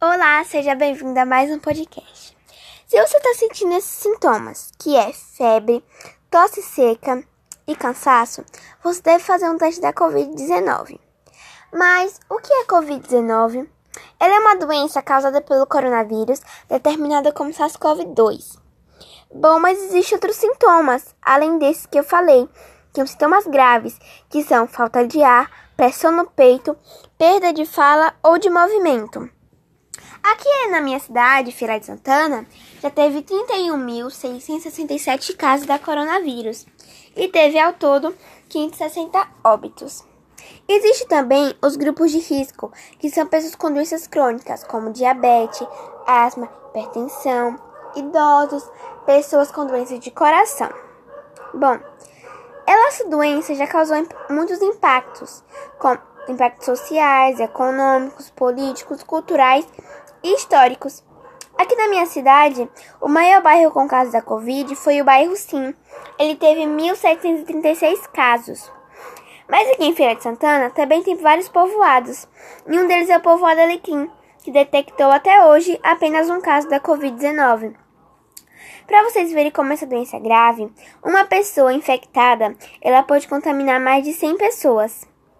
Olá, seja bem-vindo a mais um podcast. Se você está sentindo esses sintomas, que é febre, tosse seca e cansaço, você deve fazer um teste da Covid-19. Mas o que é Covid-19? Ela é uma doença causada pelo coronavírus, determinada como SARS-CoV-2. Bom, mas existem outros sintomas, além desses que eu falei, que são sintomas graves, que são falta de ar, pressão no peito, perda de fala ou de movimento. Aqui na minha cidade, Feira de Santana, já teve 31.667 casos da coronavírus e teve ao todo 560 óbitos. Existem também os grupos de risco, que são pessoas com doenças crônicas, como diabetes, asma, hipertensão, idosos, pessoas com doenças de coração. Bom, essa doença já causou muitos impactos, como impactos sociais, econômicos, políticos, culturais e históricos. Aqui na minha cidade, o maior bairro com casos da Covid foi o bairro Sim. Ele teve 1.736 casos. Mas aqui em Feira de Santana também tem vários povoados. E um deles é o povoado Alequim, que detectou até hoje apenas um caso da Covid-19. Para vocês verem como essa doença é grave, uma pessoa infectada, ela pode contaminar mais de 100 pessoas.